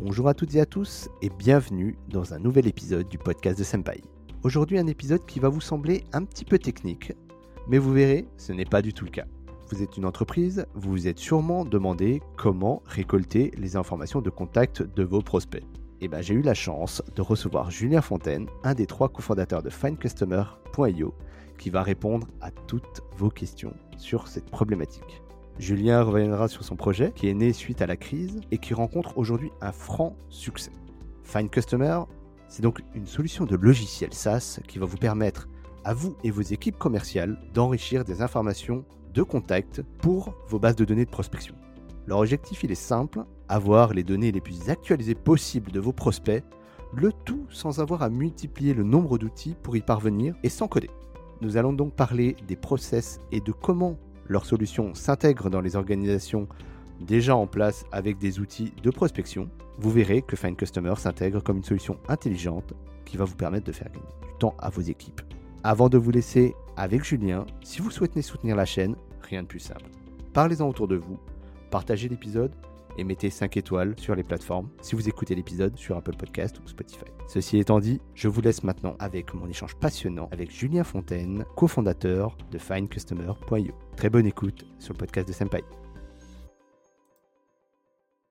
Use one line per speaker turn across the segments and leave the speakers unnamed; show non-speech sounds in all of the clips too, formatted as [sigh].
Bonjour à toutes et à tous et bienvenue dans un nouvel épisode du podcast de Senpai. Aujourd'hui un épisode qui va vous sembler un petit peu technique, mais vous verrez, ce n'est pas du tout le cas. Vous êtes une entreprise, vous vous êtes sûrement demandé comment récolter les informations de contact de vos prospects. Et ben, j'ai eu la chance de recevoir Julien Fontaine, un des trois cofondateurs de FindCustomer.io, qui va répondre à toutes vos questions sur cette problématique. Julien reviendra sur son projet qui est né suite à la crise et qui rencontre aujourd'hui un franc succès. Find Customer, c'est donc une solution de logiciel SaaS qui va vous permettre à vous et vos équipes commerciales d'enrichir des informations de contact pour vos bases de données de prospection. Leur objectif, il est simple, avoir les données les plus actualisées possibles de vos prospects, le tout sans avoir à multiplier le nombre d'outils pour y parvenir et sans coder. Nous allons donc parler des process et de comment leurs solutions s'intègrent dans les organisations déjà en place avec des outils de prospection. Vous verrez que Find Customer s'intègre comme une solution intelligente qui va vous permettre de faire gagner du temps à vos équipes. Avant de vous laisser avec Julien, si vous souhaitez soutenir la chaîne, rien de plus simple. Parlez-en autour de vous, partagez l'épisode et mettez 5 étoiles sur les plateformes si vous écoutez l'épisode sur Apple Podcast ou Spotify. Ceci étant dit, je vous laisse maintenant avec mon échange passionnant avec Julien Fontaine, cofondateur de FindCustomer.io. Très bonne écoute sur le podcast de Senpai.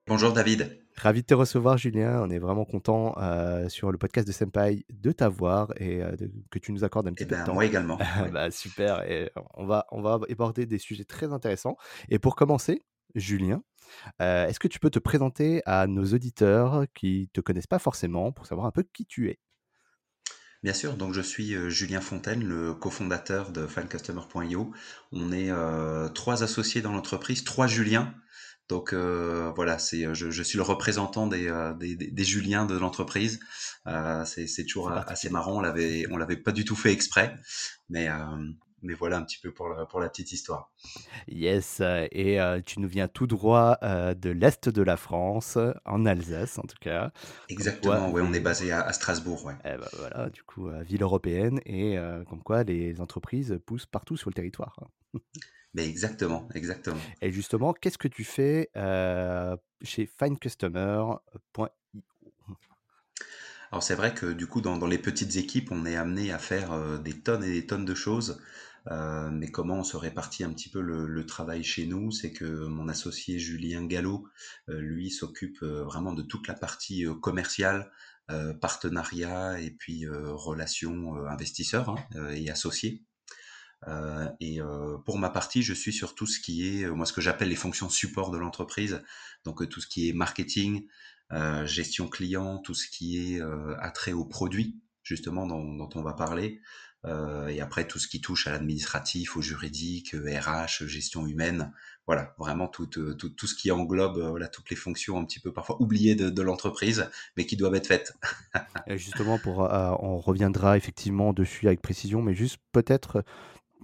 Bonjour David.
Ravi de te recevoir, Julien. On est vraiment content euh, sur le podcast de Senpai de t'avoir et euh, de, que tu nous accordes un petit
Eh
peu
ben,
de temps.
moi également. [laughs]
bah, super. Et on va, on va aborder des sujets très intéressants. Et pour commencer, Julien, euh, est-ce que tu peux te présenter à nos auditeurs qui ne te connaissent pas forcément pour savoir un peu qui tu es?
Bien sûr, donc je suis euh, Julien Fontaine, le cofondateur de FindCustomer.io. On est euh, trois associés dans l'entreprise, trois Juliens. Donc euh, voilà, c'est je, je suis le représentant des, des, des, des Juliens de l'entreprise. Euh, c'est toujours assez marrant. On l'avait on l'avait pas du tout fait exprès, mais mais voilà un petit peu pour la, pour la petite histoire.
Yes, euh, et euh, tu nous viens tout droit euh, de l'Est de la France, en Alsace en tout cas.
Exactement. Ouais, on est basé à, à Strasbourg. Ouais.
Eh ben voilà, du coup, ville européenne, et euh, comme quoi les entreprises poussent partout sur le territoire.
Mais exactement, exactement.
Et justement, qu'est-ce que tu fais chez FindCustomer.io
Alors c'est vrai que du coup dans, dans les petites équipes on est amené à faire euh, des tonnes et des tonnes de choses. Euh, mais comment on se répartit un petit peu le, le travail chez nous, c'est que mon associé Julien Gallo, euh, lui s'occupe euh, vraiment de toute la partie euh, commerciale, euh, partenariat et puis relations investisseurs hein, et associés. Euh, et euh, pour ma partie, je suis sur tout ce qui est, moi, ce que j'appelle les fonctions support de l'entreprise. Donc, tout ce qui est marketing, gestion client, tout ce qui est attrait aux produits, justement, dont, dont on va parler. Euh, et après, tout ce qui touche à l'administratif, au juridique, euh, RH, gestion humaine. Voilà, vraiment tout, euh, tout, ce qui englobe euh, voilà, toutes les fonctions un petit peu parfois oubliées de, l'entreprise, mais qui doivent être faites. [laughs]
Justement, pour, euh, on reviendra effectivement dessus avec précision, mais juste peut-être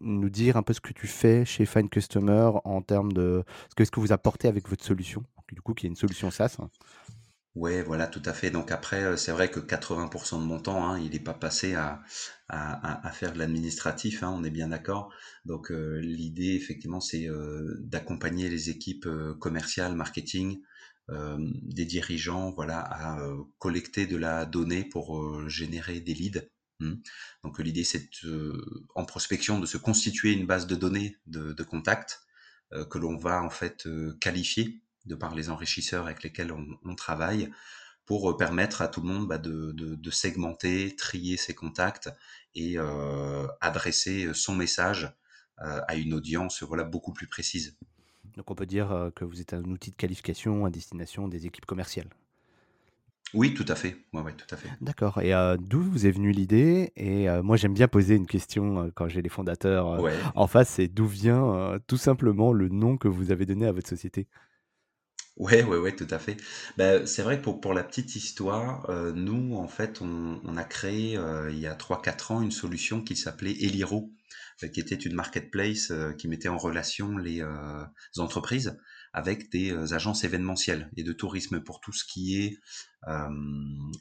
nous dire un peu ce que tu fais chez Find Customer en termes de ce que, vous apportez avec votre solution, du coup, qui est une solution SaaS.
Ouais, voilà, tout à fait. Donc après, euh, c'est vrai que 80% de mon temps, hein, il n'est pas passé à, à, faire de l'administratif, hein, on est bien d'accord. Donc euh, l'idée, effectivement, c'est euh, d'accompagner les équipes commerciales, marketing, des dirigeants, voilà, à collecter de la donnée pour générer des leads. Hmm. Donc l'idée, c'est en prospection de se constituer une base de données de, de contacts que l'on va en fait qualifier de par les enrichisseurs avec lesquels on, on travaille, pour euh, permettre à tout le monde bah, de, de- de segmenter, trier ses contacts et euh, adresser son message euh, à une audience voilà, beaucoup plus précise.
Donc on peut dire euh, que vous êtes un outil de qualification à destination des équipes commerciales.
Oui, tout à fait. Ouais, ouais, tout à fait.
D'accord. Et euh, d'où vous est venue l'idée? Et euh, moi, j'aime bien poser une question euh, quand j'ai les fondateurs euh,
Ouais.
en face, c'est d'où vient euh, tout simplement le nom que vous avez donné à votre société?
Ouais, ouais, ouais, tout à fait. Ben, c'est vrai que pour, la petite histoire, euh, nous, en fait, on, a créé euh, il y a trois quatre ans une solution qui s'appelait Eliro, euh, qui était une marketplace qui mettait en relation les entreprises avec des agences événementielles et de tourisme pour tout ce qui est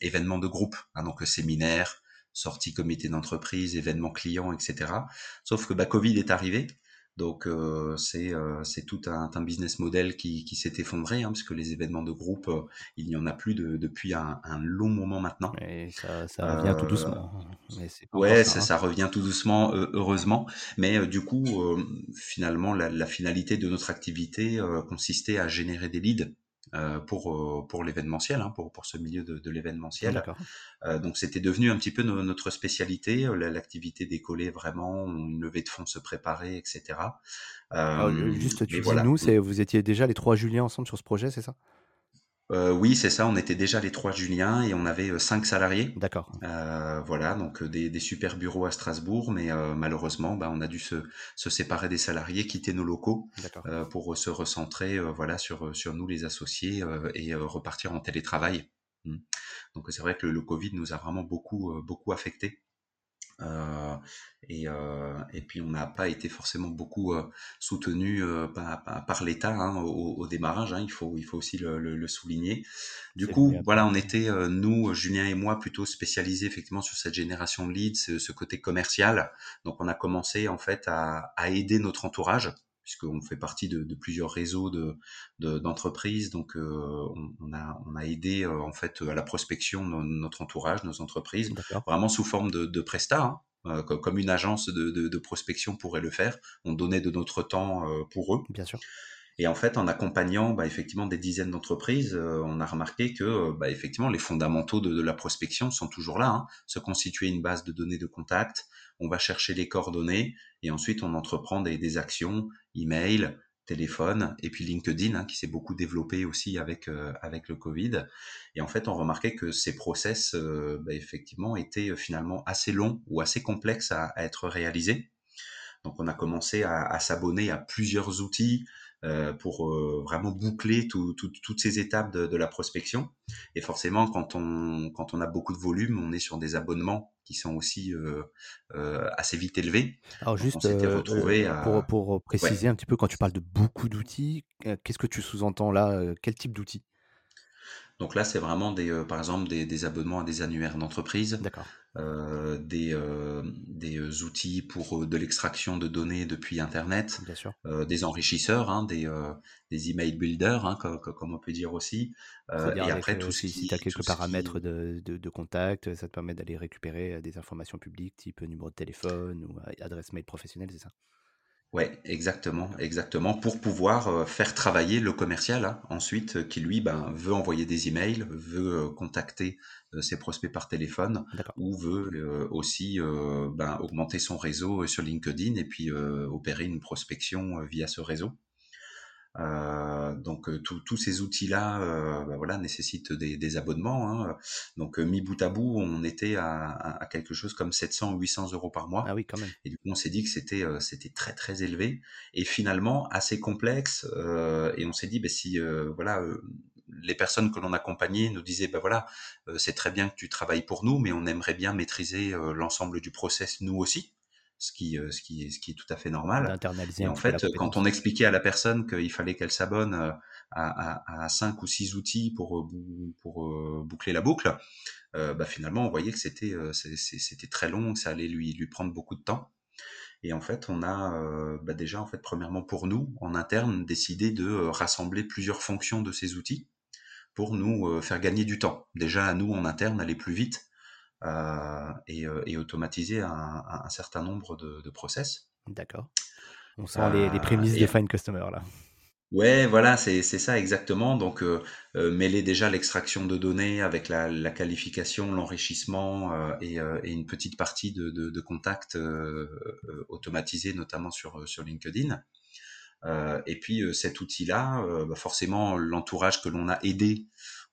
événements de groupe, hein, donc séminaires, sorties comité d'entreprise, événements clients, etc. Sauf que bah, Covid est arrivé, Donc euh, c'est euh, tout un, un, business model qui, qui s'est effondré, hein, parce que les événements de groupe, euh, il n'y en a plus de, depuis un, un, long moment maintenant.
Et ça, ça revient tout doucement.
Mais ouais, ça, hein. ça, revient tout doucement, heureusement. Mais du coup, finalement, la, la, finalité de notre activité consistait à générer des leads euh, pour euh, pour l'événementiel, hein, pour pour ce milieu de, de l'événementiel. Euh, donc c'était devenu un petit peu notre spécialité. L'activité décollait vraiment, une levée de fonds se préparait, etc.
juste, tu dis voilà. nous, c'est vous étiez déjà les trois Julien ensemble sur ce projet, c'est ça?
Euh, oui, c'est ça. On était déjà les trois Julien et on avait euh, cinq salariés.
D'accord.
Euh, voilà, donc euh, des, des, super bureaux à Strasbourg, mais euh, malheureusement, bah, on a dû se, se, séparer des salariés, quitter nos locaux pour se recentrer, voilà, sur sur nous les associés et repartir en télétravail. Mmh. Donc c'est vrai que le, le, Covid nous a vraiment beaucoup beaucoup affecté. Euh, et, euh, et, puis on n'a pas été forcément beaucoup euh, soutenu par, par l'État hein, au, au, démarrage. Hein, il faut il faut aussi le, le, le souligner. Du coup, voilà, on était nous, Julien et moi, plutôt spécialisés effectivement sur cette génération de leads, ce, ce côté commercial. Donc on a commencé en fait à, à aider notre entourage puisqu'on fait partie de, de, plusieurs réseaux de d'entreprises. donc, euh, on, on, a, on a aidé euh, en fait à la prospection de notre entourage, nos entreprises, vraiment sous forme de, de prestat. Hein, euh, comme une agence de, de, de, prospection pourrait le faire. On donnait de notre temps pour eux.
Bien sûr.
Et en fait, en accompagnant bah, effectivement des dizaines d'entreprises, euh, on a remarqué que euh, bah, effectivement les fondamentaux de, la prospection sont toujours là. Hein. Se constituer une base de données de contact, on va chercher les coordonnées et ensuite on entreprend des, des actions, email, téléphone et puis LinkedIn hein, qui s'est beaucoup développé aussi avec euh, avec le Covid. Et en fait, on remarquait que ces process bah, effectivement étaient finalement assez longs ou assez complexes à, être réalisés. Donc on a commencé à, s'abonner à plusieurs outils, pour euh, vraiment boucler tout, tout, toutes ces étapes de, de, la prospection. Et forcément, quand on, quand on a beaucoup de volume, on est sur des abonnements qui sont aussi euh, euh assez vite élevés.
Alors juste retrouvé à... pour, pour, préciser ouais. un petit peu, quand tu parles de beaucoup d'outils, qu'est-ce que tu sous-entends là Quel type d'outils?
Donc là, c'est vraiment des, euh, par exemple des, des, abonnements à des annuaires d'entreprise. Euh, des, euh, des outils pour de l'extraction de données depuis Internet,
Bien sûr.
des enrichisseurs, hein, des, des email builders, hein, comme, comme, on peut dire aussi.
et après, tout si, si tu as quelques paramètres qui... de, de, de, contact, ça te permet d'aller récupérer des informations publiques, type numéro de téléphone ou adresse mail professionnelle, c'est ça?
Ouais, exactement, exactement, pour pouvoir euh, faire travailler le commercial hein, ensuite, euh, qui lui ben, veut envoyer des emails, veut euh, contacter ses prospects par téléphone, ou veut aussi ben, augmenter son réseau sur LinkedIn et puis opérer une prospection via ce réseau. Euh, donc euh, tous ces outils-là, euh, bah, voilà, nécessitent des, des abonnements. Hein. Donc mis bout à bout, on était à, à, quelque chose comme 700 ou 800 euros par mois.
Ah oui, quand même.
Et du coup, on s'est dit que c'était c'était très très élevé et finalement assez complexe. et on s'est dit, bah, si voilà les personnes que l'on accompagnait nous disaient, ben voilà, c'est très bien que tu travailles pour nous, mais on aimerait bien maîtriser l'ensemble du process nous aussi ce qui, euh, ce qui, est, ce qui est tout à fait normal. Et en fait, quand on expliquait à la personne qu'il fallait qu'elle s'abonne euh, à, à, à, cinq ou six outils pour, euh, pour boucler la boucle, euh, bah finalement, on voyait que c'était c'était très long, que ça allait lui, lui prendre beaucoup de temps. Et en fait, on a euh, bah déjà, en fait, premièrement pour nous, en interne, décidé de rassembler plusieurs fonctions de ces outils pour nous faire gagner du temps. Déjà, à nous, en interne, aller plus vite euh, et, euh, et, automatiser un, un, certain nombre de, de process.
D'accord. On sent les, les, prémices euh, de Find Customer là.
Ouais, voilà, c'est ça exactement. Donc, euh, mêler déjà l'extraction de données avec la, la qualification, l'enrichissement euh, et, et, une petite partie de, de, de contact automatisé, notamment sur, sur LinkedIn. et puis, cet outil-là, bah forcément, l'entourage que l'on a aidé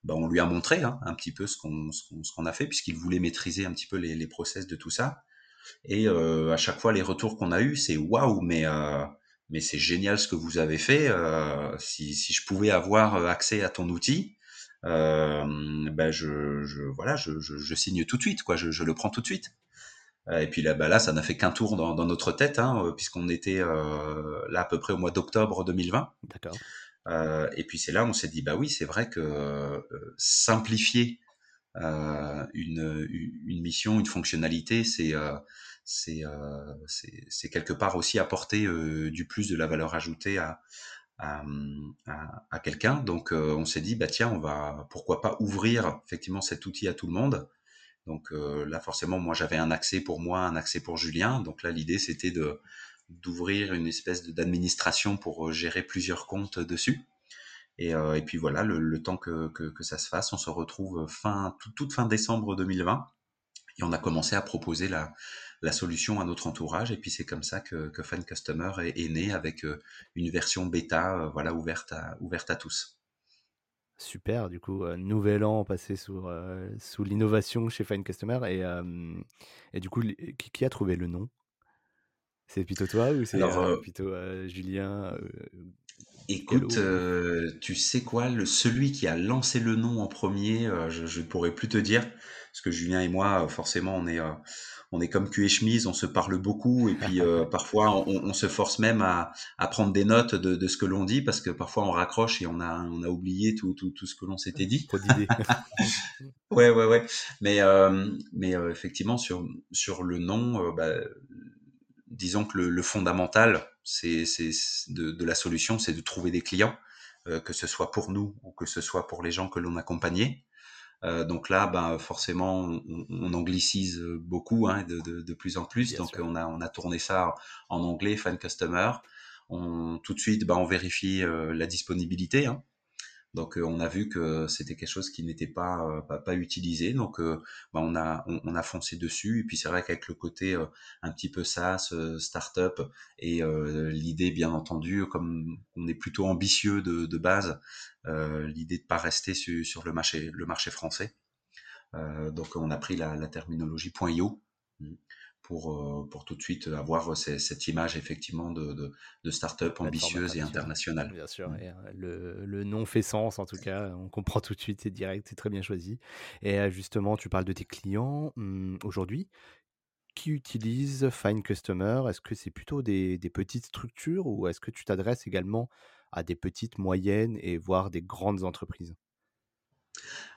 bah, on lui a montré hein, un petit peu ce qu'on a fait puisqu'il voulait maîtriser un petit peu les, process de tout ça. Et euh, à chaque fois, les retours qu'on a eus, c'est waouh, mais euh, c'est génial ce que vous avez fait. Euh, si, je pouvais avoir accès à ton outil, ben je, signe tout de suite. Je, le prends tout de suite. Et puis là, bah là, ça n'a fait qu'un tour dans, notre tête, hein, puisqu'on était là à peu près au mois d'octobre 2020.
D'accord.
Euh, et puis c'est là on s'est dit, bah oui, c'est vrai que euh, simplifier euh, une, mission, une fonctionnalité, c'est quelque part aussi apporter du plus de la valeur ajoutée à, à, à, quelqu'un. Donc on s'est dit bah tiens on va pourquoi pas ouvrir effectivement cet outil à tout le monde. Donc là forcément moi j'avais un accès pour moi, un accès pour Julien. Donc là l'idée c'était de d'ouvrir une espèce d'administration pour gérer plusieurs comptes dessus. Et, euh, et puis voilà, le, le temps que, que, ça se fasse, on se retrouve fin, toute fin décembre 2020 et on a commencé à proposer la, la solution à notre entourage. Et puis c'est comme ça que, que Fan Customer est, né avec euh, une version bêta, euh, voilà, ouverte à, ouverte à tous.
Super, du coup, euh, nouvel an passé sous, euh, sous l'innovation chez Fine Customer. Et, euh, et du coup, qui, a trouvé le nom? C'est plutôt toi ou c'est plutôt Julien
Écoute, euh, tu sais quoi, le, celui qui a lancé le nom en premier, euh, je ne pourrais plus te dire, parce que Julien et moi, euh, forcément, on est, euh, on est comme cul et chemise, on se parle beaucoup, et puis euh, [laughs] parfois, on, on, se force même à, à prendre des notes de, de ce que l'on dit, parce que parfois, on raccroche et on a, on a oublié tout, tout, tout ce que l'on s'était dit.
Trop d'idées. [laughs] [laughs]
ouais, ouais, ouais. Mais, mais effectivement, sur, sur le nom, bah, disons que le, le fondamental, c'est de, de, la solution, c'est de trouver des clients, euh, que ce soit pour nous ou que ce soit pour les gens que l'on accompagnait. Euh, donc là, ben, forcément, on, on anglicise beaucoup, hein, de, de, de, plus en plus. Bien donc sûr. on a, on a tourné ça en anglais, fan customer. On, tout de suite, ben, on vérifie euh, la disponibilité. Hein. Donc, euh, on a vu que c'était quelque chose qui n'était pas, euh, utilisé. Donc, euh, bah, on, a, on, on, a foncé dessus. Et puis, c'est vrai qu'avec le côté un petit peu SaaS, startup, et l'idée, bien entendu, comme on est plutôt ambitieux de, base, l'idée de pas rester sur, sur, le marché, le marché français. donc, on a pris la, la terminologie .io pour, euh, pour tout de suite avoir cette image effectivement de, de, de start-up ambitieuse et internationale.
Bien sûr, et, euh, le, le, nom fait sens en tout cas, on comprend tout de suite, c'est direct, c'est très bien choisi. Et euh, justement, tu parles de tes clients hum, aujourd'hui. Qui utilise Fine Customer? Est-ce que c'est plutôt des, des, petites structures ou est-ce que tu t'adresses également à des petites, moyennes et voire des grandes entreprises?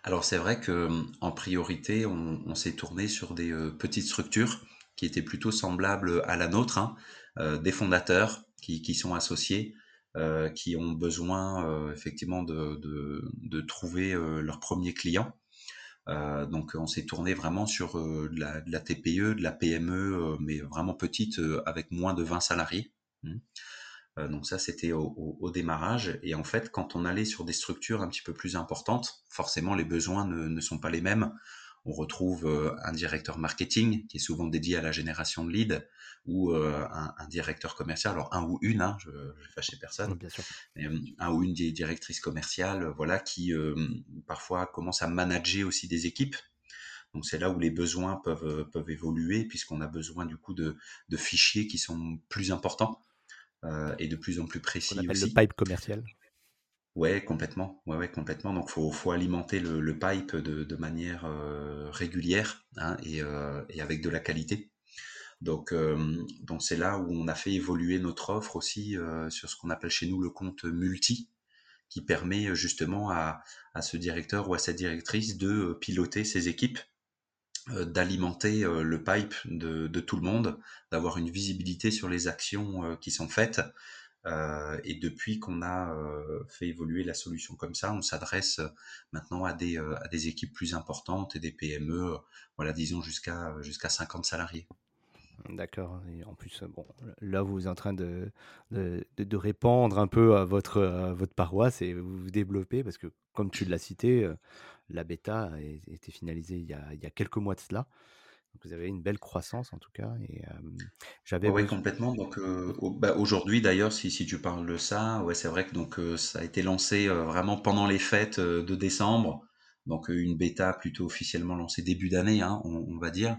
Alors c'est vrai que hum, en priorité, on, on s'est tourné sur des euh, petites structures qui étaient plutôt semblables à la nôtre, hein, euh, des fondateurs qui, qui sont associés, euh, qui ont besoin euh, effectivement de, de, trouver leur premier client. Donc on s'est tourné vraiment sur de la, TPE, de la PME, mais vraiment petite, avec moins de 20 salariés. Mmh. Donc ça, c'était au, démarrage. Et en fait, quand on allait sur des structures un petit peu plus importantes, forcément, les besoins ne sont pas les mêmes on retrouve euh, un directeur marketing qui est souvent dédié à la génération de leads ou euh, un, un, directeur commercial, alors un ou une, hein, je, je vais fâcher personne,
Bien sûr.
Mais, euh, un ou une des directrices commerciales, voilà, qui parfois commence à manager aussi des équipes. Donc c'est là où les besoins peuvent peuvent évoluer puisqu'on a besoin du coup de, de fichiers qui sont plus importants euh, et de plus en plus précis.
On appelle
aussi.
le pipe commercial.
Ouais, complètement. Ouais. Donc, faut, faut alimenter le, pipe de, manière euh, régulière hein, et, euh, et, avec de la qualité. Donc, euh, donc c'est là où on a fait évoluer notre offre aussi sur ce qu'on appelle chez nous le compte multi, qui permet justement à, ce directeur ou à cette directrice de piloter ses équipes, d'alimenter le pipe de, tout le monde, d'avoir une visibilité sur les actions qui sont faites euh, et depuis qu'on a euh, fait évoluer la solution comme ça, on s'adresse maintenant à des, euh, à des équipes plus importantes et des PME, voilà, disons jusqu'à jusqu'à 50 salariés.
D'accord. Et en plus, bon, là, vous êtes en train de, de, de répandre un peu à votre, votre paroisse et vous vous développez parce que, comme tu l'as cité, la bêta a été finalisée il y a, il y a quelques mois de cela. Vous avez une belle croissance en tout cas. Et euh,
j'avais. Oui, complètement. Donc euh, bah, aujourd'hui d'ailleurs, si, si tu parles de ça, ouais, c'est vrai que donc euh, ça a été lancé vraiment pendant les fêtes de décembre. Donc une bêta plutôt officiellement lancée début d'année, hein, on, on, va dire.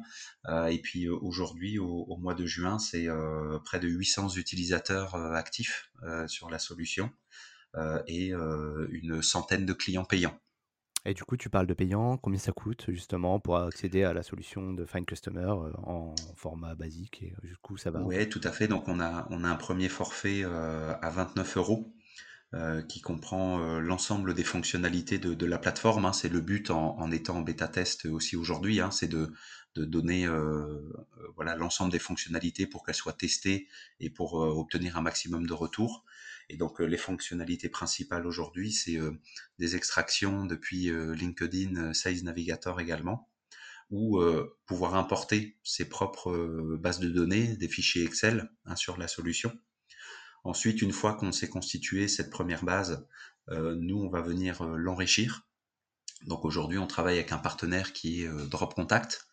et puis aujourd'hui, au, au, mois de juin, c'est près de 800 utilisateurs actifs sur la solution et une centaine de clients payants.
Et du coup, tu parles de payant, combien ça coûte justement pour accéder à la solution de Find Customer euh, en format basique et coup ça va?
Oui, tout à fait. Donc on a, on a un premier forfait euh, à 29 euros qui comprend l'ensemble des fonctionnalités de, la plateforme. Hein. C'est le but en, étant en bêta test aussi aujourd'hui, hein. c'est de, donner voilà l'ensemble des fonctionnalités pour qu'elles soient testées et pour obtenir un maximum de retours. Et donc les fonctionnalités principales aujourd'hui, c'est des extractions depuis LinkedIn Sales Navigator également, ou pouvoir importer ses propres bases de données, des fichiers Excel hein, sur la solution Ensuite, une fois qu'on s'est constitué cette première base, euh, nous, on va venir euh, l'enrichir. Donc aujourd'hui, on travaille avec un partenaire qui est euh, Drop Contact,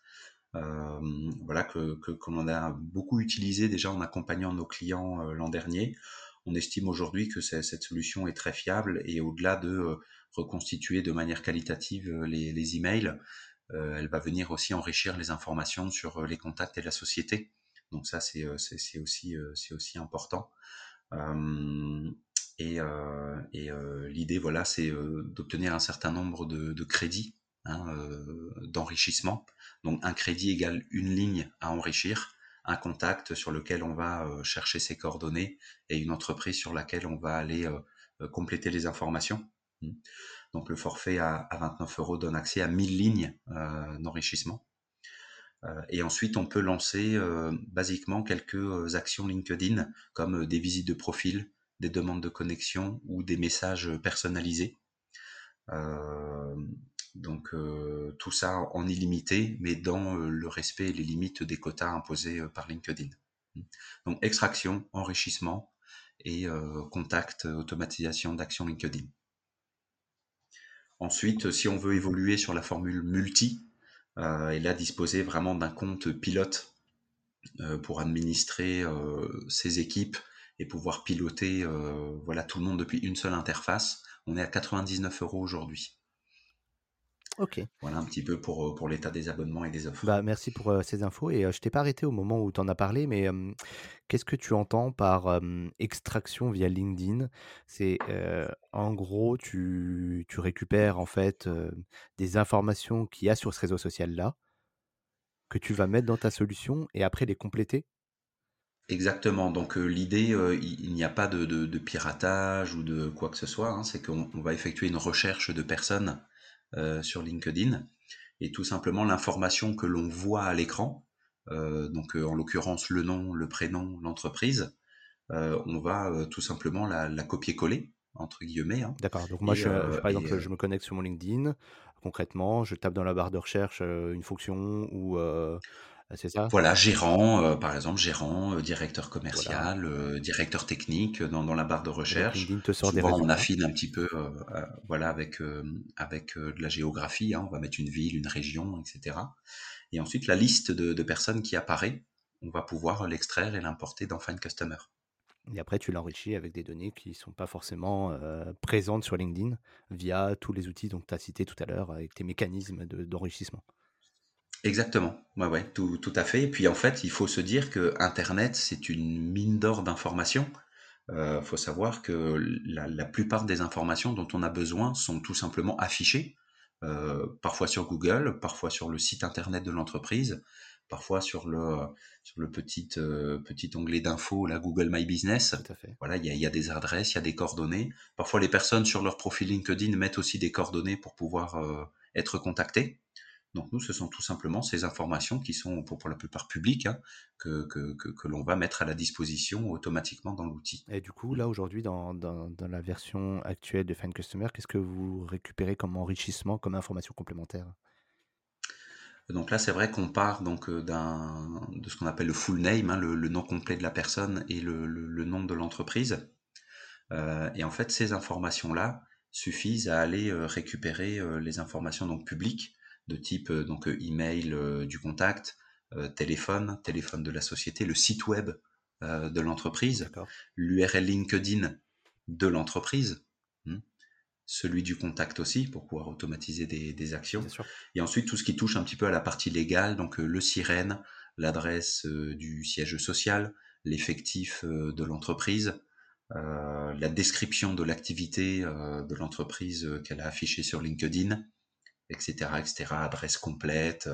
voilà que, que qu'on a beaucoup utilisé déjà en accompagnant nos clients l'an dernier. On estime aujourd'hui que cette solution est très fiable et au-delà de reconstituer de manière qualitative les, les emails, elle va venir aussi enrichir les informations sur les contacts et la société. Donc ça, c'est aussi, important. Euh, et, euh, euh, l'idée, voilà, c'est d'obtenir un certain nombre de, crédits hein, d'enrichissement. Donc un crédit égale une ligne à enrichir, un contact sur lequel on va chercher ses coordonnées et une entreprise sur laquelle on va aller compléter les informations. Mmh. Donc le forfait à, 29 euros donne accès à 1000 lignes d'enrichissement. Euh, et ensuite, on peut lancer euh, basiquement quelques euh, actions LinkedIn, comme des visites de profil, des demandes de connexion ou des messages personnalisés. Donc tout ça en illimité, mais dans le respect et les limites des quotas imposés par LinkedIn. Donc extraction, enrichissement et contact, automatisation d'actions LinkedIn. Ensuite, si on veut évoluer sur la formule multi, euh, et là disposer vraiment d'un compte pilote euh, pour administrer euh, ses équipes et pouvoir piloter voilà tout le monde depuis une seule interface. On est à 99 euros aujourd'hui.
Ok.
Voilà un petit peu pour, pour l'état des abonnements et des offres.
Bah, merci pour ces infos. Et je t'ai pas arrêté au moment où tu en as parlé, mais qu'est-ce que tu entends par extraction via LinkedIn? C'est en gros, tu, tu, récupères en fait des informations qu'il y a sur ce réseau social-là, que tu vas mettre dans ta solution et après les compléter?
Exactement. Donc l'idée, il, n'y a pas de, de, piratage ou de quoi que ce soit. Hein. C'est qu'on va effectuer une recherche de personnes euh, sur LinkedIn. Et tout simplement l'information que l'on voit à l'écran, euh, donc euh, en l'occurrence le nom, le prénom, l'entreprise, on va tout simplement la, copier-coller entre guillemets. Hein.
D'accord. Donc moi, je, par exemple, je me connecte sur mon LinkedIn. Concrètement, je tape dans la barre de recherche une fonction ou
c'est ça? Voilà, gérant, euh, par exemple, gérant, euh, directeur commercial, euh, directeur technique dans, dans la barre de recherche.
te sort des
on affine un petit peu, voilà, avec avec de la géographie. Hein, on va mettre une ville, une région, etc. Et ensuite, la liste de, de personnes qui apparaît, on va pouvoir l'extraire et l'importer dans Find Customer.
Et après, tu l'enrichis avec des données qui ne sont pas forcément présentes sur LinkedIn via tous les outils dont tu as cité tout à l'heure avec tes mécanismes d'enrichissement.
Exactement, ouais, ouais, tout, tout à fait. Et puis en fait, il faut se dire que Internet, c'est une mine d'or d'informations. Il euh, faut savoir que la, la, plupart des informations dont on a besoin sont tout simplement affichées, euh, parfois sur Google, parfois sur le site Internet de l'entreprise, parfois sur le, sur le petit, euh, petit onglet d'info, la Google My Business.
Tout à fait.
Voilà, il y a, y a, des adresses, il y a des coordonnées. Parfois, les personnes sur leur profil LinkedIn mettent aussi des coordonnées pour pouvoir euh, être contactées. Donc nous, ce sont tout simplement ces informations qui sont pour, la plupart publiques, hein, que, que, l'on va mettre à la disposition automatiquement dans l'outil.
Et du coup, là aujourd'hui, dans, dans, la version actuelle de Find Customer, qu'est-ce que vous récupérez comme enrichissement, comme information complémentaire?
Donc là, c'est vrai qu'on part donc euh, d'un de ce qu'on appelle le full name, hein, le, nom complet de la personne et le, le, nom de l'entreprise. Euh, et en fait, ces informations-là suffisent à aller euh, récupérer les informations donc publiques de type euh, donc euh, email euh, du contact, téléphone, téléphone de la société, le site web de l'entreprise, l'URL LinkedIn de l'entreprise, hmm, celui du contact aussi pour pouvoir automatiser des, actions. Et ensuite tout ce qui touche un petit peu à la partie légale, donc le sirène, l'adresse du siège social, l'effectif de l'entreprise, la description de l'activité de l'entreprise qu'elle a affichée sur LinkedIn, etc., etc., adresse complète,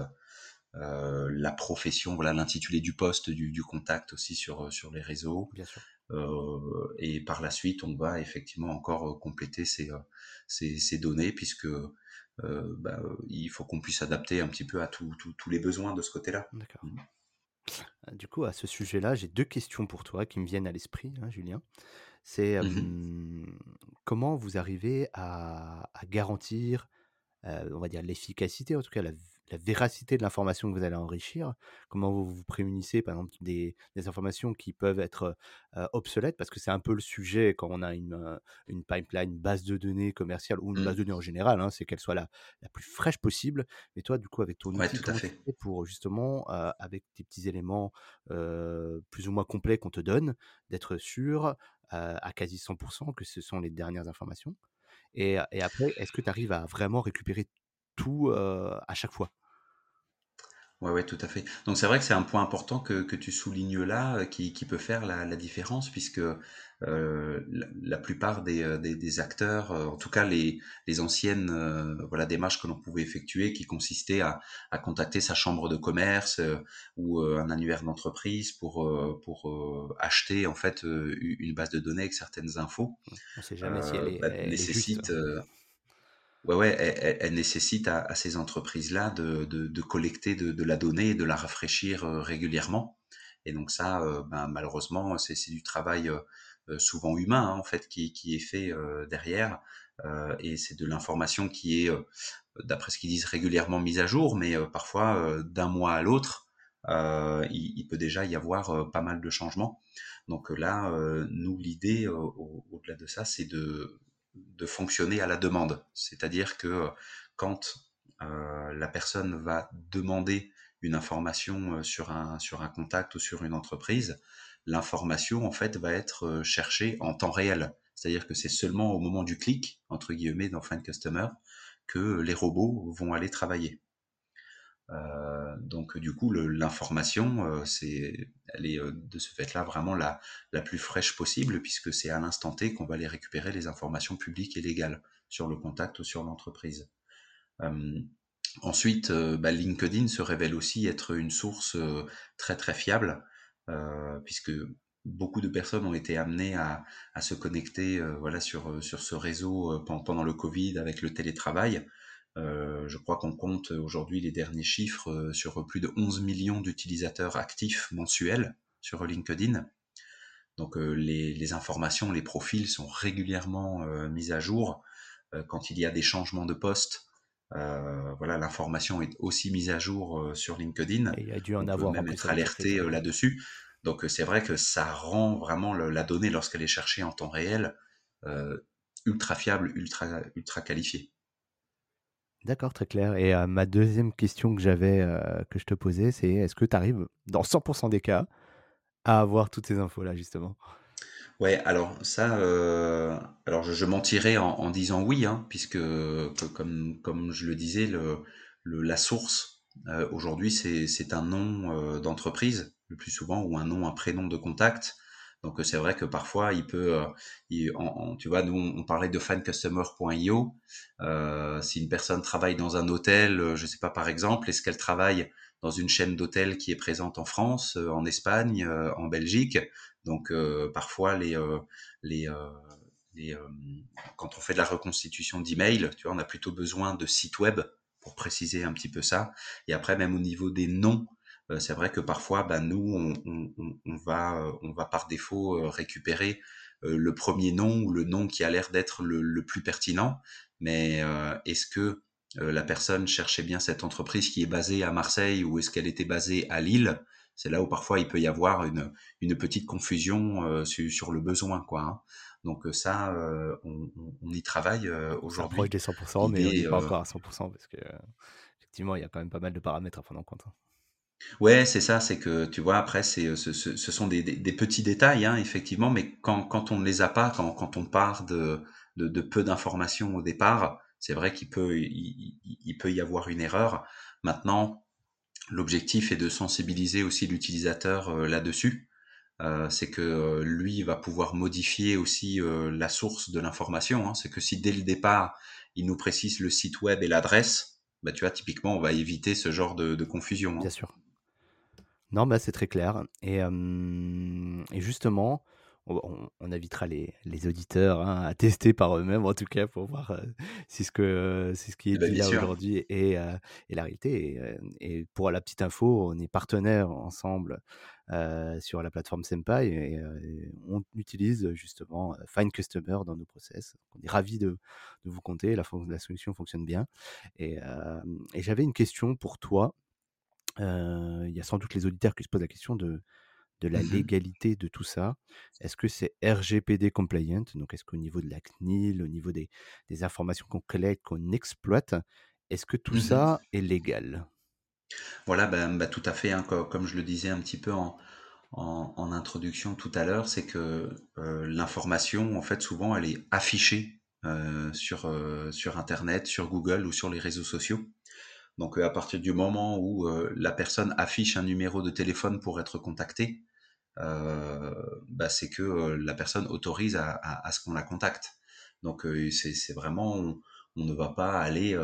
euh, la profession, voilà l'intitulé du poste, du, contact aussi sur, sur les réseaux, et par la suite, on va effectivement encore compléter ces, ces, ces données puisque bah, il faut qu'on puisse adapter un petit peu à tous les besoins de ce côté-là.
D'accord. Mmh. Du coup, à ce sujet-là, j'ai deux questions pour toi qui me viennent à l'esprit, hein, Julien. C'est
Mmh
comment vous arrivez à, à garantir, on va dire, l'efficacité, en tout cas la la véracité de l'information que vous allez enrichir, comment vous vous prémunissez, par exemple, des, des informations qui peuvent être euh, obsolètes, parce que c'est un peu le sujet quand on a une, euh, une pipeline, une base de données commerciale ou une base
Mmh.
de données en général, hein, c'est qu'elle soit la, la plus fraîche possible. Mais toi, du coup, avec ton
Ouais,
outil,
tout à fait.
pour justement, euh, avec des petits éléments euh, plus ou moins complets qu'on te donne, d'être sûr euh, à quasi 100% que ce sont les dernières informations? Et, après, est-ce que tu arrives à vraiment récupérer tout à chaque fois?
Ouais, ouais, tout à fait. Donc c'est vrai que c'est un point important que, que tu soulignes là, euh, qui, qui peut faire la, la différence, puisque euh, la, la plupart des, euh, des, des acteurs, euh, en tout cas les, les anciennes voilà, démarches que l'on pouvait effectuer, qui consistaient à, à contacter sa chambre de commerce ou un annuaire d'entreprise pour, pour acheter en fait une base de données avec certaines infos,
On ne sait jamais si elle est,
bah,
elle est juste.
Ouais, ouais, elle, elle- nécessite à, à ces entreprises-là de, de, de collecter de, de la donnée et de la rafraîchir euh, régulièrement. Et donc ça, euh, ben, malheureusement, c'est du travail euh, souvent humain hein, en fait qui, qui est fait derrière. Et c'est de l'information qui est, d'après ce qu'ils disent, régulièrement mise à jour, mais parfois d'un mois à l'autre, il, il peut déjà y avoir pas mal de changements. Donc là, nous, l'idée au- au-delà de ça, c'est de de fonctionner à la demande. C'est-à-dire que euh, quand euh, la personne va demander une information euh, sur un, sur un contact ou sur une entreprise, l'information en fait va être cherchée en temps réel. C'est-à-dire que c'est seulement au moment du clic, entre guillemets, dans Find Customer, que les robots vont aller travailler. Euh, donc du coup, l'information, euh, elle est euh, de ce fait-là vraiment la, la plus fraîche possible, puisque c'est à l'instant T qu'on va aller récupérer les informations publiques et légales sur le contact ou sur l'entreprise. Ensuite, bah, LinkedIn se révèle aussi être une source très très fiable, puisque beaucoup de personnes ont été amenées à, à se connecter voilà, sur, sur ce réseau pendant le Covid avec le télétravail. Euh, je crois qu'on compte aujourd'hui les derniers chiffres euh, sur plus de 11 millions d'utilisateurs actifs mensuels sur LinkedIn. Donc euh, les, les, informations, les profils sont régulièrement mis à jour. Quand il y a des changements de poste, euh, voilà, l'information est aussi mise à jour euh, sur LinkedIn.
Et il a dû en
On
avoir
peut même être alerté euh, là-dessus. Donc c'est vrai que ça rend vraiment le, la donnée lorsqu'elle est cherchée en temps réel euh, ultra fiable, ultra ultra qualifiée.
D'accord, très clair. Et euh, ma deuxième question que j'avais, euh, que je te posais, c'est est-ce que tu arrives, dans 100% des cas, à avoir toutes ces infos-là, justement?
Ouais, alors ça, euh, alors je, mentirais en, disant oui, hein, puisque que, comme, je le disais, la source aujourd'hui c'est un nom d'entreprise le plus souvent ou un nom, un prénom de contact. Donc c'est vrai que parfois il peut, euh, en- tu vois, nous on, on parlait de fancustomer.io. Euh, si une personne travaille dans un hôtel, euh, je sais pas par exemple, est-ce qu'elle travaille dans une chaîne d'hôtels qui est présente en France, euh, en Espagne, euh, en Belgique? Donc euh, parfois les euh, les, euh, les euh, quand on fait de la reconstitution d'email, tu vois, on a plutôt besoin de sites web pour préciser un petit peu ça. Et après même au niveau des noms, euh, c'est vrai que parfois, bah, nous on, on, on va euh, on va par défaut euh, récupérer euh, le premier nom ou le nom qui a l'air d'être le, le plus pertinent. Mais euh, est-ce que euh, la personne cherchait bien cette entreprise qui est basée à Marseille ou est-ce qu'elle était basée à Lille? C'est là où parfois il peut y avoir une, une petite confusion euh, sur, sur, le besoin, quoi. Hein. Donc ça, euh, on, on, y travaille euh,
On
aujourd'hui.
des 100%, mais on n'est pas encore à 100% parce que effectivement, il y a quand même pas mal de paramètres à prendre en compte. hein.
Ouais, c'est ça, c'est que tu vois, après, c'est, ce, ce, ce sont des, des, petits détails, hein, effectivement, mais quand, quand on ne les a pas, quand, quand on part de, de, de peu d'informations au départ, c'est vrai qu'il peut, il, peut y avoir une erreur. Maintenant, L'objectif est de sensibiliser aussi l'utilisateur euh, là-dessus. Euh, c'est que euh, lui va pouvoir modifier aussi euh, la source de l'information. Hein. C'est que si dès le départ il nous précise le site web et l'adresse, bah tu vois typiquement on va éviter ce genre de, de confusion. Hein.
Bien sûr. Non, bah c'est très clair. Et, euh, et justement, on, invitera les, auditeurs hein, à tester par eux-mêmes, en tout cas, pour voir euh, si, ce que, si ce qui est
ben,
dit là aujourd'hui est, euh, la réalité. Et, pour la petite info, on est partenaires ensemble sur la plateforme Senpai et, on utilise justement Find Customer dans nos process. On est ravis de, vous compter, la, la, solution fonctionne bien. Et, et j'avais une question pour toi. Il y a sans doute les auditeurs qui se posent la question de de la mmh légalité de tout ça. Est-ce que c'est RGPD compliant? Donc, est-ce qu'au niveau de la CNIL, au niveau des, informations qu'on collecte, qu'on exploite, est-ce que tout mmh ça est légal?
Voilà, ben, bah, tout à fait. Hein, comme, je le disais un petit peu en, introduction tout à l'heure, c'est que euh, l'information, en fait, souvent, elle est affichée euh, sur, euh, sur Internet, sur Google ou sur les réseaux sociaux. Donc à partir du moment où la personne affiche un numéro de téléphone pour être contactée, euh, bah, c'est que euh, la personne autorise à, ce qu'on la contacte. Donc euh, c'est vraiment, on, ne va pas aller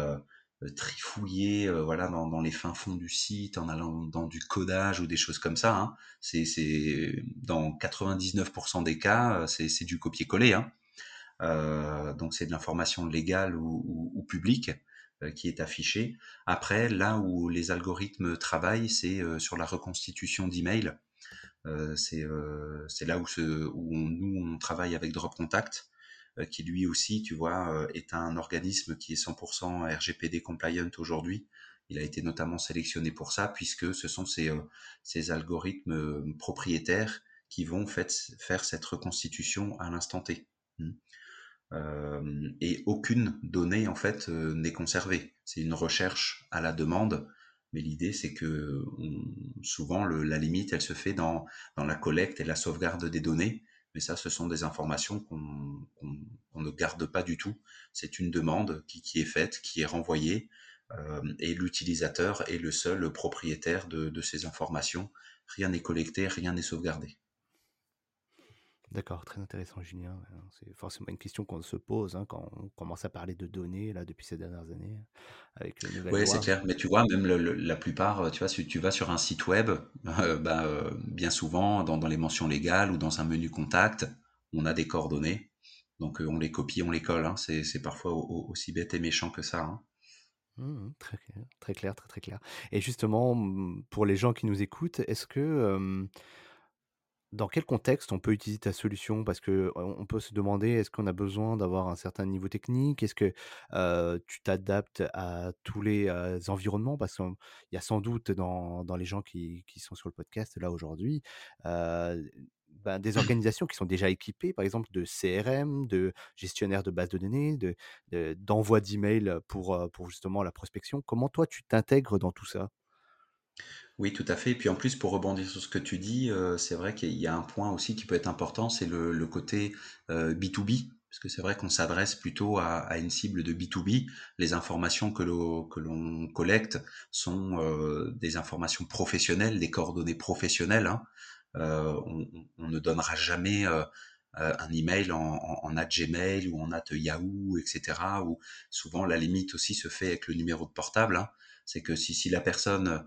trifouiller voilà dans, les fins fonds du site en allant dans du codage ou des choses comme ça hein. c'est dans 99% des cas c'est du copier-coller hein. euh, donc c'est de l'information légale ou publique qui est affichée après là où les algorithmes travaillent c'est sur la reconstitution d'emails euh, euh, c'est là où, où nous, on travaille avec Drop Contact, euh, qui lui aussi, tu vois, est un organisme qui est 100% RGPD compliant aujourd'hui. Il a été notamment sélectionné pour ça, puisque ce sont ces, ces algorithmes propriétaires qui vont faire cette reconstitution à l'instant T. Hmm. et aucune donnée en fait n'est conservée. C'est une recherche à la demande mais l'idée, c'est que souvent, la limite, elle se fait dans, la collecte et la sauvegarde des données. Mais ça, ce sont des informations qu'on ne garde pas du tout. C'est une demande qui, est faite, qui est renvoyée, euh, et l'utilisateur est le seul propriétaire de ces informations. Rien n'est collecté, rien n'est sauvegardé.
D'accord, très intéressant, Julien. C'est forcément une question qu'on se pose hein, quand on commence à parler de données là depuis ces dernières années
avec Oui, c'est clair. Mais tu vois, même la plupart, tu vois, si tu vas sur un site web, euh, [laughs] bah, euh, bien souvent dans, les mentions légales ou dans un menu contact, on a des coordonnées. Donc euh, on les copie, on les colle. Hein. C'est parfois aussi bête et méchant que ça. Hein.
Mmh, très clair, très clair, très très clair. Et justement, pour les gens qui nous écoutent, est-ce que dans quel contexte on peut utiliser ta solution? Parce que on peut se demander, est-ce qu'on a besoin d'avoir un certain niveau technique? Est-ce que tu t'adaptes à tous les environnements? Parce qu'il y a sans doute dans, dans les gens qui, qui, sont sur le podcast là aujourd'hui, ben, des organisations qui sont déjà équipées, par exemple, de CRM, de gestionnaire de bases de données, d'envoi de, d'emails pour, pour justement la prospection. Comment toi, tu t'intègres dans tout ça?
Oui, tout à fait. Et puis en plus, pour rebondir sur ce que tu dis, euh, c'est vrai qu'il y a un point aussi qui peut être important, c'est le, côté B2B, euh, parce que c'est vrai qu'on s'adresse plutôt à, une cible de B2B. Les informations que l'on collecte sont euh, des informations professionnelles, des coordonnées professionnelles. Hein. On, ne donnera jamais un email en, en, en Gmail ou en at Yahoo, etc. Où souvent la limite aussi se fait avec le numéro de portable. Hein. C'est que si, la personne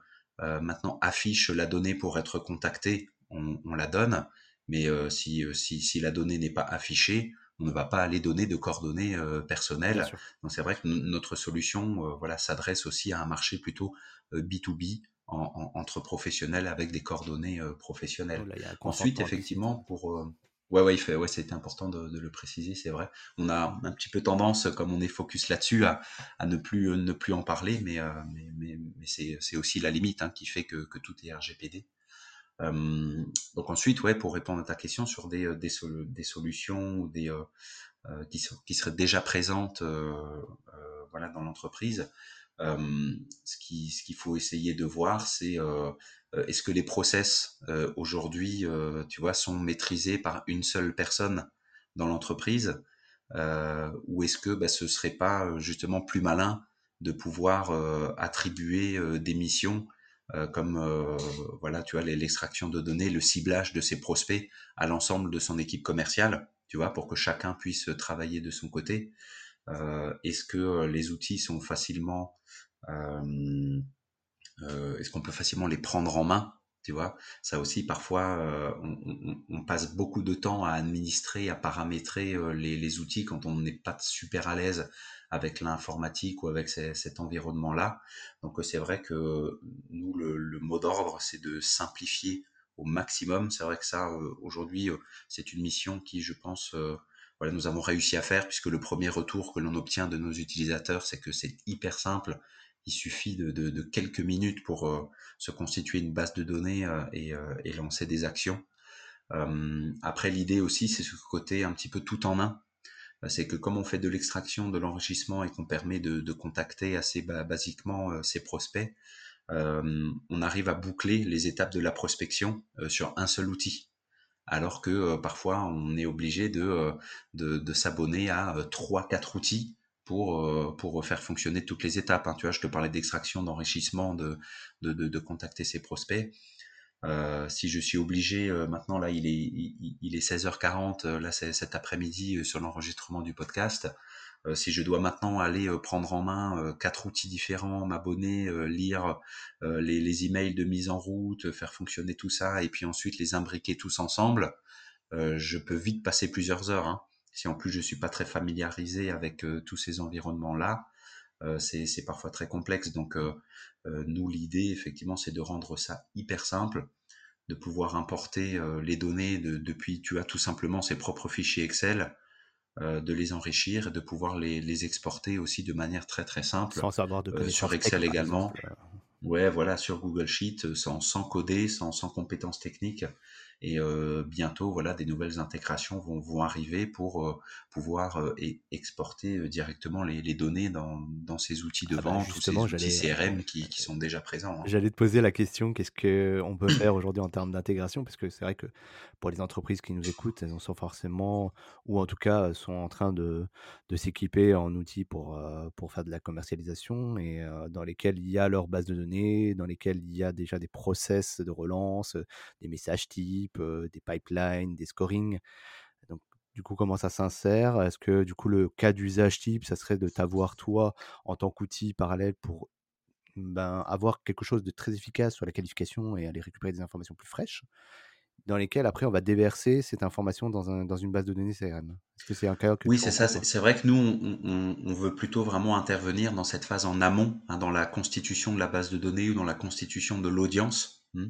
maintenant affiche la donnée pour être contacté, on, la donne. Mais euh, si, euh, si, si, la donnée n'est pas affichée, on ne va pas aller donner de coordonnées personnelles. Donc c'est vrai que notre solution voilà, s'adresse aussi à un marché plutôt B2B entre professionnels avec des coordonnées professionnelles. Ensuite, effectivement, pour Ouais, ouais, c'était important de, le préciser, c'est vrai. On a un petit peu tendance, comme on est focus là-dessus, à, ne plus ne plus en parler, mais euh, mais, c'est aussi la limite hein, qui fait que, tout est RGPD. Euh, donc ensuite, ouais, pour répondre à ta question sur des des, des solutions ou des euh, qui, qui seraient déjà présentes, voilà, dans l'entreprise. Ce qui ce qu'il faut essayer de voir, c'est euh, est-ce que les process euh, aujourd'hui, euh, tu vois, sont maîtrisés par une seule personne dans l'entreprise ou est-ce que bah, ce serait pas justement plus malin de pouvoir attribuer des missions comme voilà, tu vois, l'extraction de données, le ciblage de ses prospects à l'ensemble de son équipe commerciale, tu vois, pour que chacun puisse travailler de son côté. Est-ce que les outils sont facilement euh, est-ce qu'on peut facilement les prendre en main Tu vois, ça aussi, parfois, euh, on, passe beaucoup de temps à administrer, à paramétrer euh, les, outils quand on n'est pas super à l'aise avec l'informatique ou avec cet environnement-là. Donc, c'est vrai que nous, le, mot d'ordre, c'est de simplifier au maximum. C'est vrai que ça, euh, aujourd'hui, c'est une mission qui, je pense, nous avons réussi à faire, puisque le premier retour que l'on obtient de nos utilisateurs, c'est que c'est hyper simple il suffit de, quelques minutes pour euh, se constituer une base de données euh, euh, et, lancer des actions. après, l'idée aussi, c'est ce côté un petit peu tout en un. C'est que comme on fait de l'extraction, de l'enrichissement et qu'on permet de, contacter assez basiquement ses prospects, on arrive à boucler les étapes de la prospection sur un seul outil alors que parfois on est obligé de, de s'abonner à trois, quatre outils pour, pour faire fonctionner toutes les étapes. Hein. Tu vois, je te parlais d'extraction, d'enrichissement, de, de, de, contacter ses prospects. Si je suis obligé, maintenant là il est, il, est 16h40, là c'est cet après-midi sur l'enregistrement du podcast, si je dois maintenant aller prendre en main quatre outils différents, m'abonner, lire les, les emails de mise en route, faire fonctionner tout ça, et puis ensuite les imbriquer tous ensemble, je peux vite passer plusieurs heures. Hein. Si en plus je suis pas très familiarisé avec euh, tous ces environnements-là, euh, c'est parfois très complexe. Donc euh, nous, l'idée, effectivement, c'est de rendre ça hyper simple, de pouvoir importer les données depuis, tu as tout simplement ses propres fichiers Excel, de les enrichir et de pouvoir les, exporter aussi de manière très très simple.
Sans avoir de
Sur Excel également. Ouais, voilà, sur Google Sheet, sans, sans coder, sans, sans compétences techniques. Et euh, bientôt, voilà, des nouvelles intégrations vont, vont arriver pour euh, pouvoir euh, exporter directement les, les, données dans, dans, ces outils de ah bah, vente ou ces outils CRM qui, qui, sont déjà présents. Hein.
J'allais te poser la question, qu'est-ce qu'on peut faire aujourd'hui en termes d'intégration? Parce que c'est vrai que pour les entreprises qui nous écoutent, elles en sont forcément, ou en tout cas sont en train de, de s'équiper en outils pour, pour faire de la commercialisation et dans lesquels il y a leur base de données, dans lesquels il y a déjà des process de relance, des messages types des pipelines, des scoring. Du coup, comment ça s'insère? Est-ce que, du coup, le cas d'usage type, ça serait de t'avoir toi en tant qu'outil parallèle pour ben, avoir quelque chose de très efficace sur la qualification et aller récupérer des informations plus fraîches dans lesquelles après on va déverser cette information dans, un, dans une base de données CRM. Est-ce que c'est un cas
Oui, c'est ça. C'est vrai que nous, on, on, veut plutôt vraiment intervenir dans cette phase en amont, hein, dans la constitution de la base de données ou dans la constitution de l'audience. Mmh.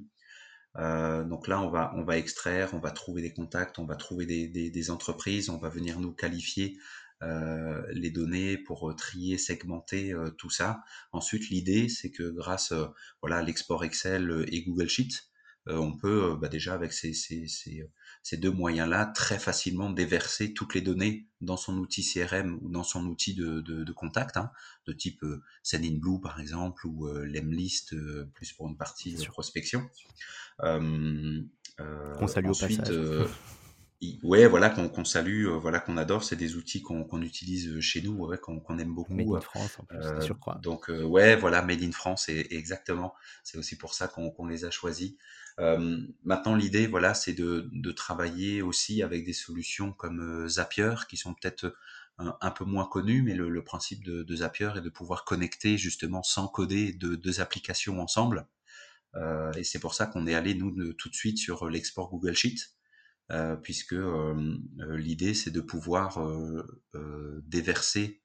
Euh, donc là, on va, on va extraire, on va trouver des contacts, on va trouver des, des, entreprises, on va venir nous qualifier euh, les données pour euh, trier, segmenter euh, tout ça. Ensuite, l'idée, c'est que grâce voilà, l'export Excel et Google Sheet, on peut bah déjà avec ces, ces, ces, ces deux moyens-là très facilement déverser toutes les données dans son outil CRM ou dans son outil de, de, de contact, hein, de type euh, Blue par exemple ou euh, Lemlist plus pour une partie de prospection.
Euh, euh, qu'on salue ensuite, au passage. [laughs]
ouais, voilà, qu'on salue, voilà, qu'on adore. C'est des outils qu'on utilise chez nous, ouais, qu'on aime beaucoup.
Made in France, en plus,
euh, Donc, ouais, voilà, Made in France, et, exactement. C'est aussi pour ça qu'on les a choisis. maintenant, l'idée, voilà, c'est de, de, travailler aussi avec des solutions comme Zapier, qui sont peut-être un, peu moins connues, mais le, le principe de, de, Zapier est de pouvoir connecter justement sans coder deux applications ensemble. Euh, et c'est pour ça qu'on est allé nous tout de suite sur l'export Google Sheet, euh, puisque euh, l'idée c'est de pouvoir déverser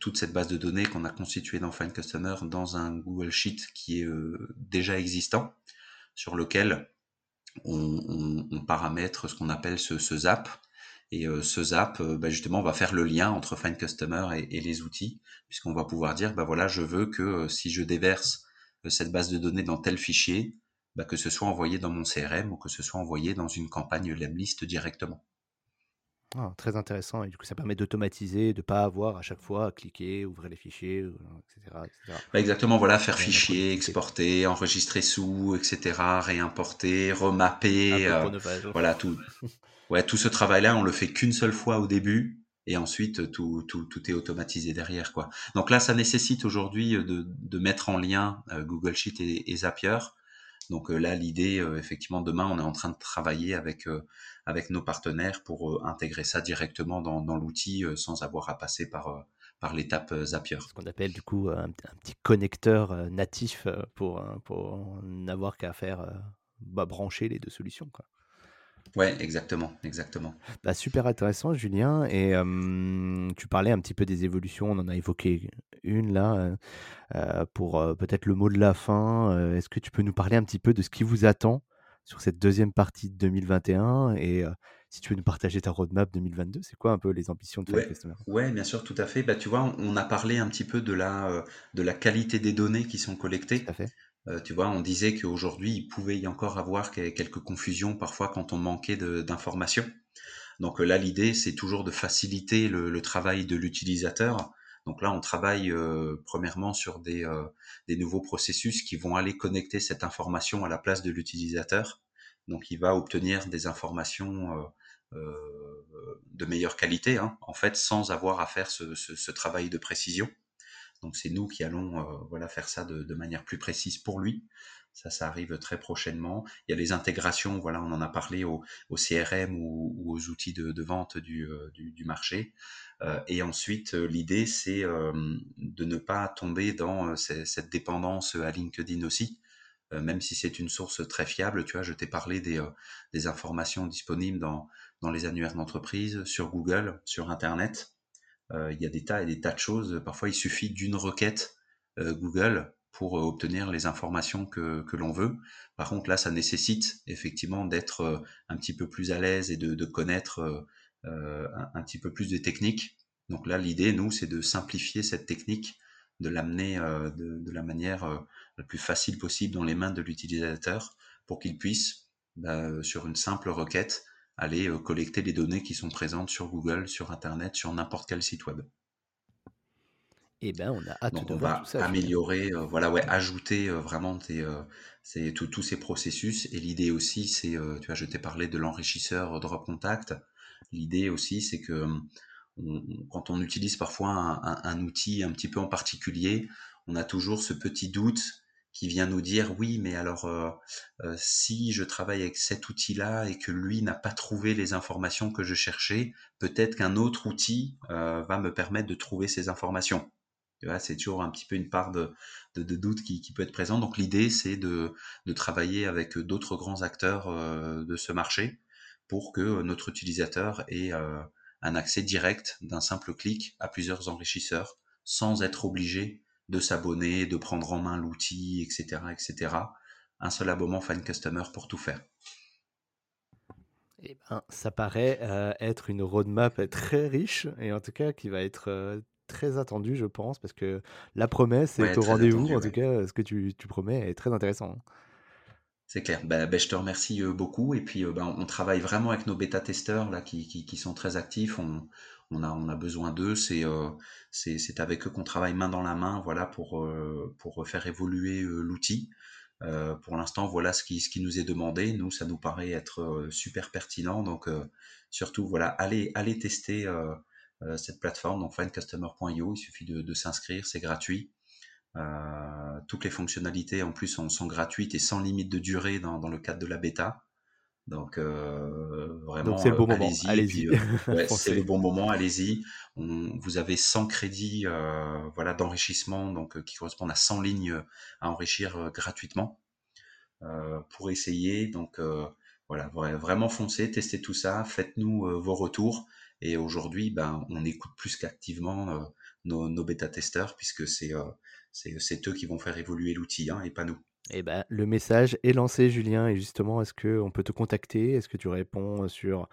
toute cette base de données qu'on a constituée dans Find Customer dans un Google Sheet qui est déjà existant, sur lequel on, paramètre ce qu'on appelle ce, zap. Et ce zap, bah justement, va faire le lien entre Find Customer et, et les outils, puisqu'on va pouvoir dire, bah voilà, je veux que si je déverse cette base de données dans tel fichier, bah, que ce soit envoyé dans mon CRM ou que ce soit envoyé dans une campagne Lemlist directement.
Ah, très intéressant. Et du coup, ça permet d'automatiser, de ne pas avoir à chaque fois à cliquer, ouvrir les fichiers, etc.
Bah, exactement, voilà, faire fichier, exporter, enregistrer sous, etc., réimporter, remapper. Euh, voilà, tout. [laughs] Ouais, tout ce travail-là, on le fait qu'une seule fois au début et ensuite tout, tout, tout, est automatisé derrière quoi. Donc là, ça nécessite aujourd'hui de, de, mettre en lien euh, Google Sheet et, Zapier. Donc euh, là, l'idée, euh, effectivement, demain, on est en train de travailler avec avec nos partenaires pour intégrer ça directement dans, l'outil sans avoir à passer par par l'étape Zapier.
Ce qu'on appelle du coup un, petit connecteur natif pour, pour n'avoir qu'à faire bah, brancher les deux solutions.
Ouais, exactement, exactement.
Bah, super intéressant, Julien. Et tu parlais un petit peu des évolutions. On en a évoqué une là pour peut-être le mot de la fin. Est-ce que tu peux nous parler un petit peu de ce qui vous attend sur cette deuxième partie de 2021 et si tu veux nous partager ta roadmap 2022, c'est quoi un peu les ambitions de
ouais, Customer? Ouais, bien sûr, tout à fait. Bah, tu vois, on, a parlé un petit peu de la, de la qualité des données qui sont collectées.
Tout à fait.
Euh, tu vois, on disait qu'aujourd'hui, il pouvait y encore avoir quelques confusions parfois quand on manquait d'informations. Donc euh, là, l'idée, c'est toujours de faciliter le, travail de l'utilisateur. Donc là, on travaille euh, premièrement sur des, nouveaux processus qui vont aller connecter cette information à la place de l'utilisateur. Donc il va obtenir des informations de meilleure qualité, hein, en fait, sans avoir à faire ce travail de précision. Donc c'est nous qui allons euh, voilà faire ça de, manière plus précise pour lui. Ça, ça arrive très prochainement. Il y a les intégrations, voilà, on en a parlé au, CRM ou, aux outils de, vente du, euh, marché. Euh, et ensuite, l'idée, c'est de ne pas tomber dans cette dépendance à LinkedIn aussi. même si c'est une source très fiable, tu vois, je t'ai parlé des, informations disponibles dans, dans les annuaires d'entreprise, sur Google, sur Internet. Euh, il y a des tas et des tas de choses. Parfois, il suffit d'une requête euh, Google pour euh, obtenir les informations que, l'on veut. Par contre, là, ça nécessite effectivement d'être un petit peu plus à l'aise et de, connaître un, petit peu plus de techniques. Donc là, l'idée, nous, c'est de simplifier cette technique, de l'amener de, la manière la plus facile possible dans les mains de l'utilisateur pour qu'il puisse, bah, sur une simple requête, aller euh, collecter les données qui sont présentes sur Google, sur Internet, sur n'importe quel site web.
Eh ben, on a hâte
Donc, on va améliorer, euh, voilà, ouais, ajouter euh, vraiment c'est tous ces processus. Et l'idée aussi, c'est, tu vois, je t'ai parlé de l'enrichisseur Drop Contact. L'idée aussi, c'est que quand on utilise parfois un, un, outil un petit peu en particulier, on a toujours ce petit doute qui vient nous dire oui, mais alors euh, euh, si je travaille avec cet outil-là et que lui n'a pas trouvé les informations que je cherchais, peut-être qu'un autre outil euh, va me permettre de trouver ces informations. C'est toujours un petit peu une part de, de, doute qui, qui, peut être présent. Donc l'idée, c'est de, de, travailler avec d'autres grands acteurs de ce marché pour que notre utilisateur ait un accès direct d'un simple clic à plusieurs enrichisseurs sans être obligé de s'abonner, de prendre en main l'outil, etc., etc. Un seul abonnement Find Customer pour tout faire.
Eh ben, ça paraît euh, être une roadmap très riche et en tout cas qui va être euh, très attendue, je pense, parce que la promesse est au rendez-vous. En tout cas, ce que tu, promets est très intéressant.
C'est clair. Ben, ben, je te remercie euh, beaucoup. Et puis, ben, on travaille vraiment avec nos bêta-testeurs qui, sont très actifs. On, a, besoin d'eux. C'est euh, c'est avec eux qu'on travaille main dans la main, voilà, pour euh, faire évoluer euh, l'outil. pour l'instant, voilà ce qui nous est demandé. Nous, ça nous paraît être super pertinent. Donc surtout, voilà, allez tester cette plateforme, donc findcustomer.io. Il suffit de s'inscrire, c'est gratuit. Toutes les fonctionnalités en plus sont, sont, gratuites et sans limite de durée dans, dans le cadre de la bêta. Donc euh, vraiment,
c'est le bon moment. Allez-y.
Euh, c'est le bon moment. Allez-y. Vous avez 100 crédits, euh, voilà, d'enrichissement, donc qui correspondent à 100 lignes à enrichir gratuitement pour essayer. Donc voilà, vraiment foncez, testez tout ça, faites-nous vos retours. Et aujourd'hui, ben, on écoute plus qu'activement nos, nos bêta-testeurs puisque c'est c'est eux qui vont faire évoluer l'outil hein, et pas nous.
Eh ben, le message est lancé, Julien. Et justement, est-ce qu'on peut te contacter? Est-ce que tu réponds sur,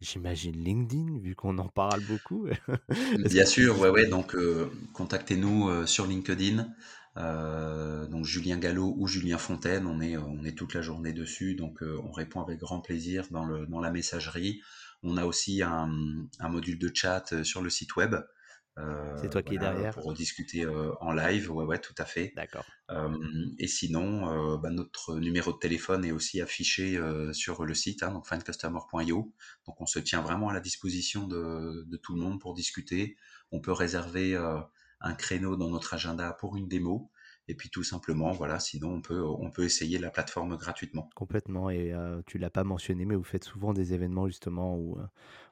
j'imagine, LinkedIn, vu qu'on en parle beaucoup? [laughs]
Bien sûr, ouais, ouais. Donc, euh, contactez-nous euh, sur LinkedIn. Euh, donc Julien Gallo ou Julien Fontaine, on est, on est toute la journée dessus, donc on répond avec grand plaisir dans, le, dans la messagerie. On a aussi un, un module de chat sur le site web
euh, c'est toi qui es derrière
Pour discuter euh, en live, ouais, ouais, tout à fait.
D'accord.
Euh, et sinon, bah, notre numéro de téléphone est aussi affiché sur le site, hein, donc findcustomer.io. Donc on se tient vraiment à la disposition de, de, tout le monde pour discuter. On peut réserver un créneau dans notre agenda pour une démo. Et puis tout simplement, voilà, sinon on peut, on peut essayer la plateforme gratuitement.
Complètement. Et tu l'as pas mentionné, mais vous faites souvent des événements justement où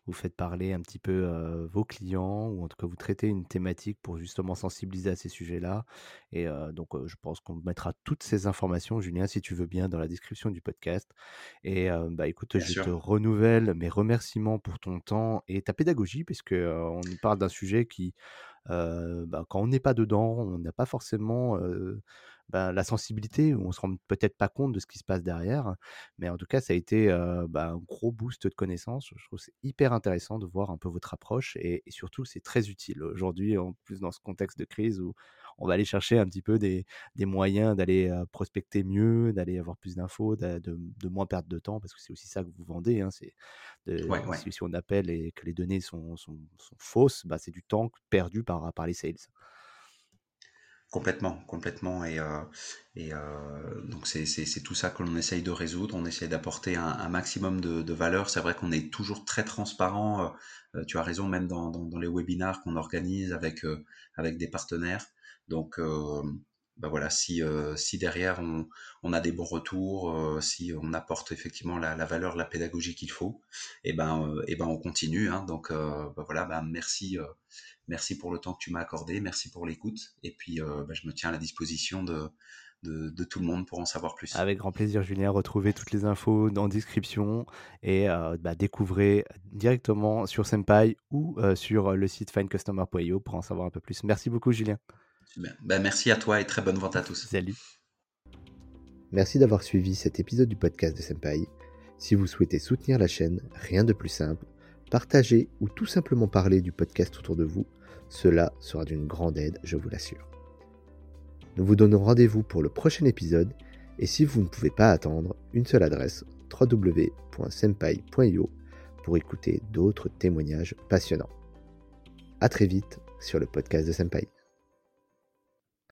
vous faites parler un petit peu vos clients, ou en tout cas vous traitez une thématique pour justement sensibiliser à ces sujets-là. Et donc je pense qu'on mettra toutes ces informations, Julien, si tu veux bien, dans la description du podcast. Et bah écoute, je te renouvelle mes remerciements pour ton temps et ta pédagogie, puisque on parle d'un sujet qui bah, quand on n'est pas dedans, on n'a pas forcément bah, la sensibilité, on se rend peut-être pas compte de ce qui se passe derrière. Mais en tout cas, ça a été bah, un gros boost de connaissances. Je trouve c'est hyper intéressant de voir un peu votre approche et, et surtout, c'est très utile aujourd'hui, en plus dans ce contexte de crise où on va aller chercher un petit peu des, moyens d'aller prospecter mieux, d'aller avoir plus d'infos, de, moins perdre de temps, parce que c'est aussi ça que vous vendez. Hein, c'est Si, on appelle et que les données sont, fausses, bah, c'est du temps perdu par, par les sales.
Complètement, complètement. Et, et donc c'est tout ça que l'on essaye de résoudre. On essaye d'apporter un, maximum de, valeur. C'est vrai qu'on est toujours très transparent. tu as raison, même dans, les webinars qu'on organise avec, avec des partenaires. Donc, euh, bah voilà, si, euh, si derrière on, on, a des bons retours, euh, si on apporte effectivement la, la, valeur, la pédagogie qu'il faut, et eh ben, et ben on continue. Hein. donc bah voilà, bah merci, merci pour le temps que tu m'as accordé, merci pour l'écoute, et puis bah je me tiens à la disposition de, de, de, tout le monde pour en savoir plus.
Avec grand plaisir, Julien. Retrouvez toutes les infos dans la description et bah, découvrez directement sur Senpai ou sur le site finecustomer.io pour en savoir un peu plus. Merci beaucoup, Julien.
Ben, merci à toi et très bonne vente à tous.
Salut.
Merci d'avoir suivi cet épisode du podcast de Senpai. Si vous souhaitez soutenir la chaîne, rien de plus simple, partager ou tout simplement parler du podcast autour de vous, cela sera d'une grande aide, je vous l'assure. Nous vous donnons rendez-vous pour le prochain épisode et si vous ne pouvez pas attendre, une seule adresse www.senpai.io pour écouter d'autres témoignages passionnants. A très vite sur le podcast de Senpai.